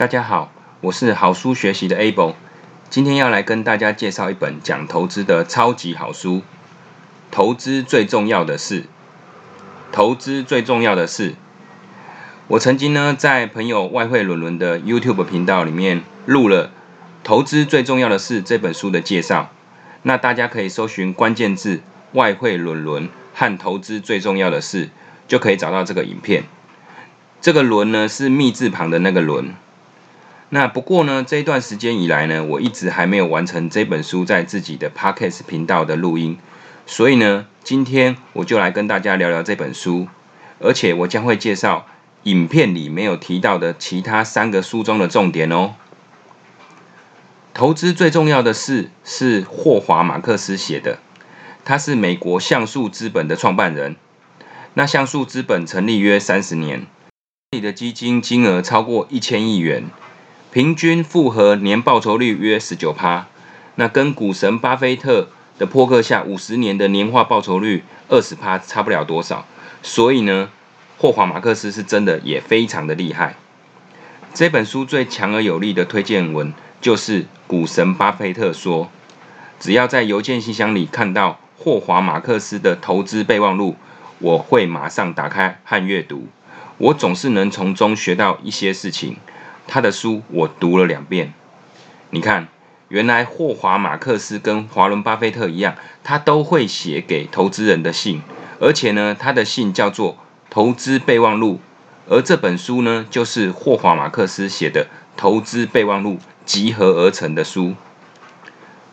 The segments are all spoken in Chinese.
大家好，我是好书学习的 Able，今天要来跟大家介绍一本讲投资的超级好书。投资最重要的是，投资最重要的是，我曾经呢在朋友外汇伦伦的 YouTube 频道里面录了《投资最重要的是》这本书的介绍，那大家可以搜寻关键字“外汇伦伦”和“投资最重要的是”，就可以找到这个影片。这个“伦”呢是“密”字旁的那个“伦”。那不过呢，这一段时间以来呢，我一直还没有完成这本书在自己的 Podcast 频道的录音，所以呢，今天我就来跟大家聊聊这本书，而且我将会介绍影片里没有提到的其他三个书中的重点哦。投资最重要的事是霍华马克思写的，他是美国橡树资本的创办人。那橡树资本成立约三十年，里的基金金额超过一千亿元。平均复合年报酬率约十九趴，那跟股神巴菲特的破克下五十年的年化报酬率二十趴差不了多少。所以呢，霍华马克思是真的也非常的厉害。这本书最强而有力的推荐文就是股神巴菲特说：“只要在邮件信箱里看到霍华马克思的投资备忘录，我会马上打开和阅读。我总是能从中学到一些事情。”他的书我读了两遍，你看，原来霍华马克思跟华伦巴菲特一样，他都会写给投资人的信，而且呢，他的信叫做投资备忘录，而这本书呢，就是霍华马克思写的投资备忘录集合而成的书。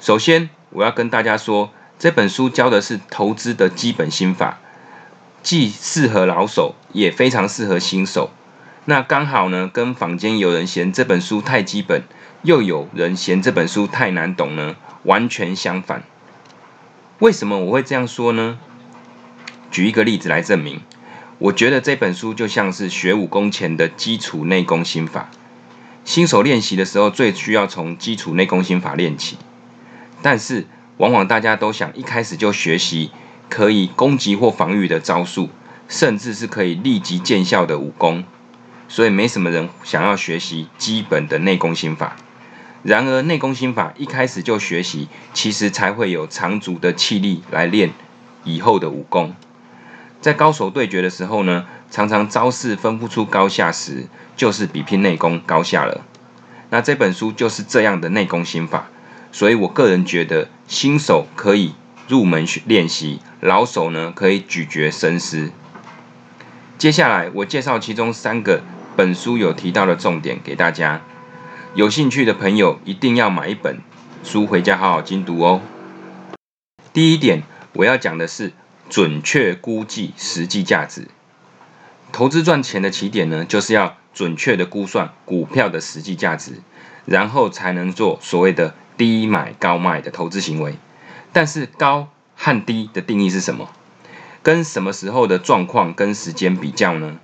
首先，我要跟大家说，这本书教的是投资的基本心法，既适合老手，也非常适合新手。那刚好呢，跟坊间有人嫌这本书太基本，又有人嫌这本书太难懂呢，完全相反。为什么我会这样说呢？举一个例子来证明。我觉得这本书就像是学武功前的基础内功心法。新手练习的时候，最需要从基础内功心法练起。但是，往往大家都想一开始就学习可以攻击或防御的招数，甚至是可以立即见效的武功。所以没什么人想要学习基本的内功心法。然而内功心法一开始就学习，其实才会有长足的气力来练以后的武功。在高手对决的时候呢，常常招式分不出高下时，就是比拼内功高下了。那这本书就是这样的内功心法。所以我个人觉得，新手可以入门练习，老手呢可以咀嚼深思。接下来我介绍其中三个。本书有提到的重点给大家，有兴趣的朋友一定要买一本书回家好好精读哦。第一点，我要讲的是准确估计实际价值。投资赚钱的起点呢，就是要准确的估算股票的实际价值，然后才能做所谓的低买高卖的投资行为。但是高和低的定义是什么？跟什么时候的状况跟时间比较呢？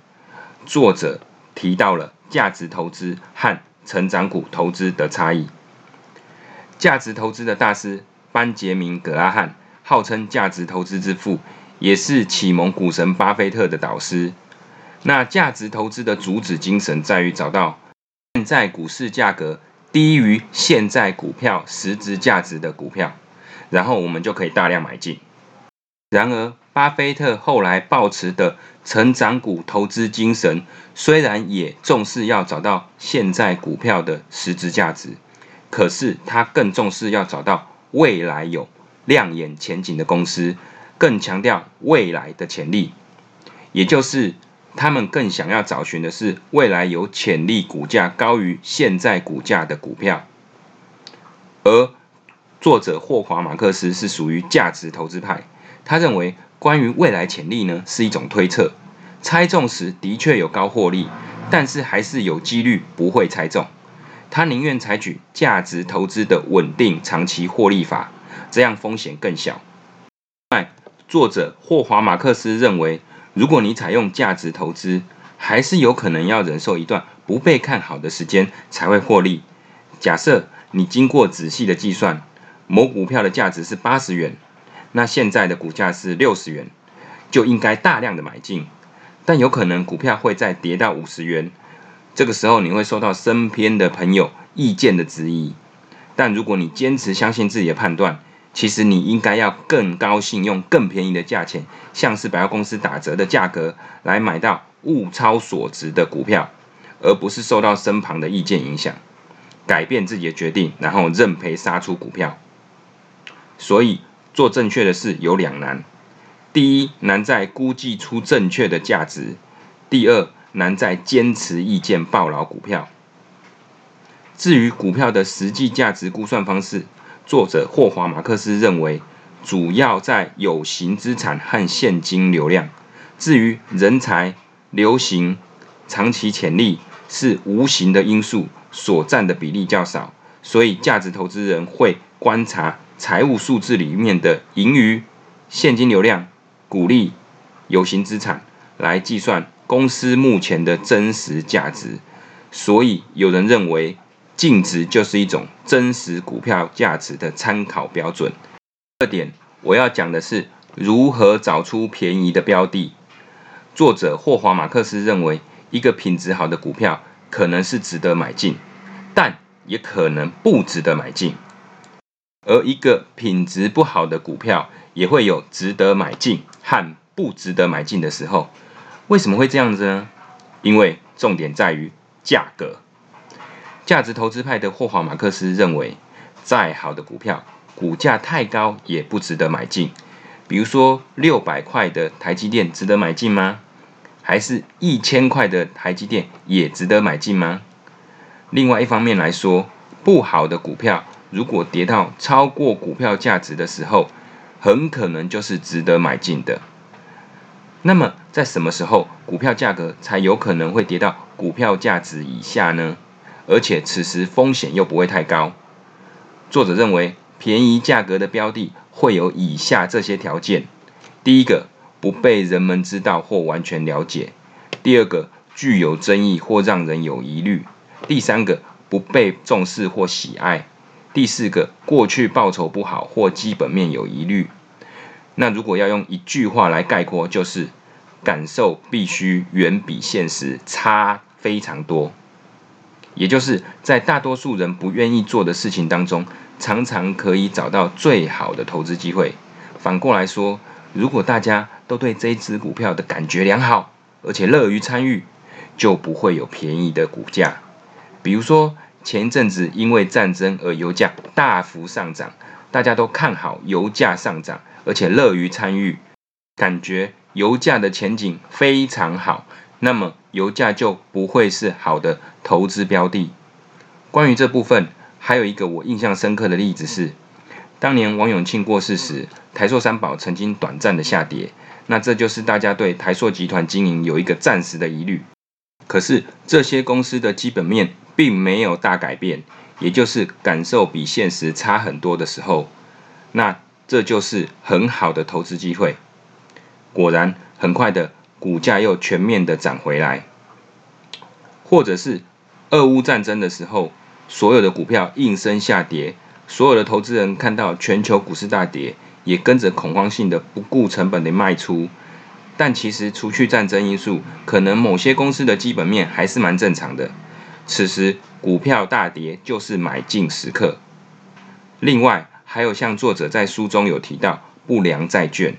作者。提到了价值投资和成长股投资的差异。价值投资的大师班杰明·格拉汉号称价值投资之父，也是启蒙股神巴菲特的导师。那价值投资的主旨精神在于找到现在股市价格低于现在股票实质价值的股票，然后我们就可以大量买进。然而，巴菲特后来抱持的成长股投资精神，虽然也重视要找到现在股票的实质价值，可是他更重视要找到未来有亮眼前景的公司，更强调未来的潜力，也就是他们更想要找寻的是未来有潜力股价高于现在股价的股票。而作者霍华马克思是属于价值投资派，他认为。关于未来潜力呢，是一种推测，猜中时的确有高获利，但是还是有几率不会猜中。他宁愿采取价值投资的稳定长期获利法，这样风险更小。外，作者霍华马克思认为，如果你采用价值投资，还是有可能要忍受一段不被看好的时间才会获利。假设你经过仔细的计算，某股票的价值是八十元。那现在的股价是六十元，就应该大量的买进，但有可能股票会再跌到五十元，这个时候你会受到身边的朋友意见的质疑。但如果你坚持相信自己的判断，其实你应该要更高兴，用更便宜的价钱，像是百货公司打折的价格来买到物超所值的股票，而不是受到身旁的意见影响，改变自己的决定，然后认赔杀出股票。所以做正确的事有两难：第一，难在估计出正确的价值；第二，难在坚持意见抱牢股票。至于股票的实际价值估算方式，作者霍华马克思认为，主要在有形资产和现金流量。至于人才、流行、长期潜力是无形的因素，所占的比例较少。所以，价值投资人会观察财务数字里面的盈余、现金流量、股利、有形资产来计算公司目前的真实价值。所以，有人认为。净值就是一种真实股票价值的参考标准。第二点，我要讲的是如何找出便宜的标的。作者霍华马克思认为，一个品质好的股票可能是值得买进，但也可能不值得买进；而一个品质不好的股票也会有值得买进和不值得买进的时候。为什么会这样子呢？因为重点在于价格。价值投资派的霍华马克思认为，再好的股票，股价太高也不值得买进。比如说，六百块的台积电值得买进吗？还是一千块的台积电也值得买进吗？另外一方面来说，不好的股票如果跌到超过股票价值的时候，很可能就是值得买进的。那么，在什么时候股票价格才有可能会跌到股票价值以下呢？而且此时风险又不会太高。作者认为，便宜价格的标的会有以下这些条件：第一个，不被人们知道或完全了解；第二个，具有争议或让人有疑虑；第三个，不被重视或喜爱；第四个，过去报酬不好或基本面有疑虑。那如果要用一句话来概括，就是感受必须远比现实差非常多。也就是在大多数人不愿意做的事情当中，常常可以找到最好的投资机会。反过来说，如果大家都对这只股票的感觉良好，而且乐于参与，就不会有便宜的股价。比如说前一阵子因为战争而油价大幅上涨，大家都看好油价上涨，而且乐于参与，感觉油价的前景非常好。那么油价就不会是好的投资标的。关于这部分，还有一个我印象深刻的例子是，当年王永庆过世时，台塑三宝曾经短暂的下跌。那这就是大家对台塑集团经营有一个暂时的疑虑。可是这些公司的基本面并没有大改变，也就是感受比现实差很多的时候，那这就是很好的投资机会。果然，很快的。股价又全面的涨回来，或者是俄乌战争的时候，所有的股票应声下跌，所有的投资人看到全球股市大跌，也跟着恐慌性的不顾成本的卖出。但其实除去战争因素，可能某些公司的基本面还是蛮正常的。此时股票大跌就是买进时刻。另外还有像作者在书中有提到不良债券，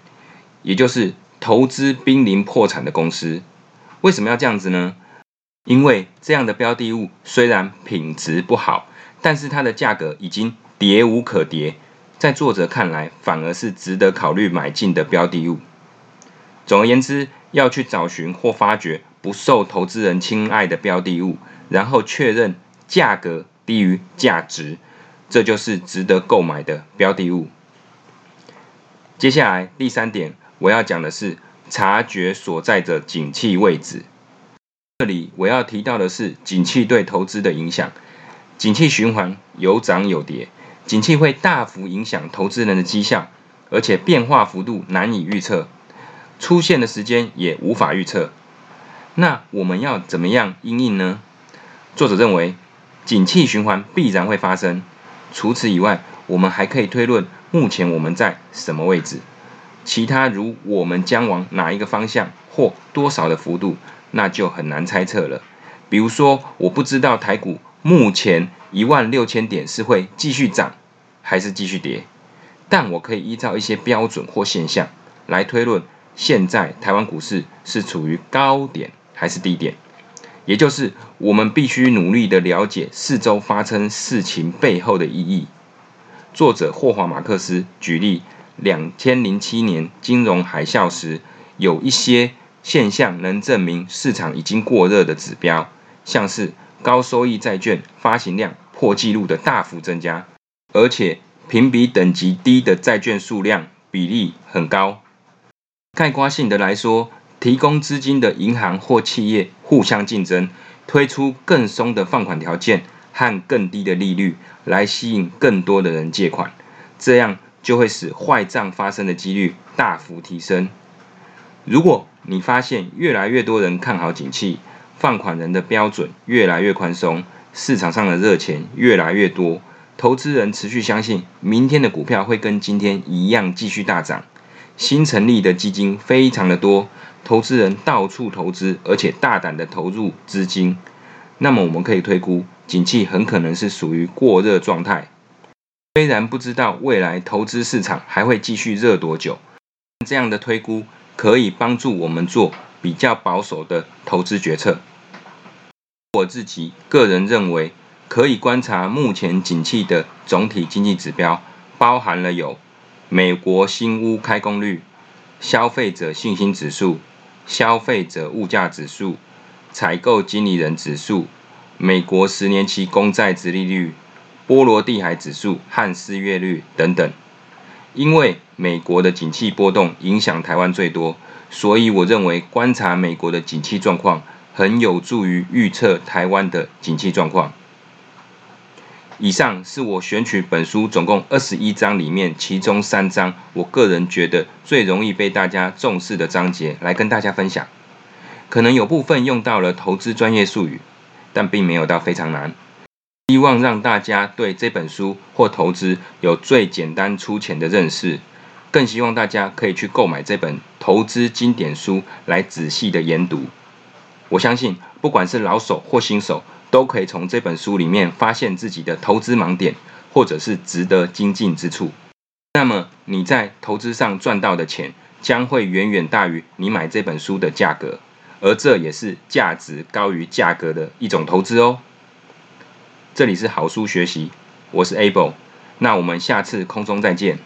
也就是。投资濒临破产的公司，为什么要这样子呢？因为这样的标的物虽然品质不好，但是它的价格已经跌无可跌，在作者看来，反而是值得考虑买进的标的物。总而言之，要去找寻或发掘不受投资人青睐的标的物，然后确认价格低于价值，这就是值得购买的标的物。接下来第三点。我要讲的是察觉所在的景气位置。这里我要提到的是景气对投资的影响。景气循环有涨有跌，景气会大幅影响投资人的绩效，而且变化幅度难以预测，出现的时间也无法预测。那我们要怎么样应应呢？作者认为，景气循环必然会发生。除此以外，我们还可以推论目前我们在什么位置。其他如我们将往哪一个方向或多少的幅度，那就很难猜测了。比如说，我不知道台股目前一万六千点是会继续涨还是继续跌，但我可以依照一些标准或现象来推论，现在台湾股市是处于高点还是低点。也就是我们必须努力的了解四周发生事情背后的意义。作者霍华马克思举例，两千零七年金融海啸时，有一些现象能证明市场已经过热的指标，像是高收益债券发行量破纪录的大幅增加，而且评比等级低的债券数量比例很高。概括性的来说，提供资金的银行或企业互相竞争，推出更松的放款条件和更低的利率，来吸引更多的人借款，这样就会使坏账发生的几率大幅提升。如果你发现越来越多人看好景气，放款人的标准越来越宽松，市场上的热钱越来越多，投资人持续相信明天的股票会跟今天一样继续大涨。新成立的基金非常的多，投资人到处投资，而且大胆的投入资金。那么我们可以推估，景气很可能是属于过热状态。虽然不知道未来投资市场还会继续热多久，这样的推估可以帮助我们做比较保守的投资决策。我自己个人认为，可以观察目前景气的总体经济指标，包含了有。美国新屋开工率、消费者信心指数、消费者物价指数、采购经理人指数、美国十年期公债殖利率、波罗的海指数和失业率等等。因为美国的景气波动影响台湾最多，所以我认为观察美国的景气状况很有助于预测台湾的景气状况。以上是我选取本书总共二十一章里面，其中三章我个人觉得最容易被大家重视的章节来跟大家分享。可能有部分用到了投资专业术语，但并没有到非常难。希望让大家对这本书或投资有最简单粗浅的认识，更希望大家可以去购买这本投资经典书来仔细的研读。我相信，不管是老手或新手。都可以从这本书里面发现自己的投资盲点，或者是值得精进之处。那么你在投资上赚到的钱，将会远远大于你买这本书的价格，而这也是价值高于价格的一种投资哦。这里是好书学习，我是 Able，那我们下次空中再见。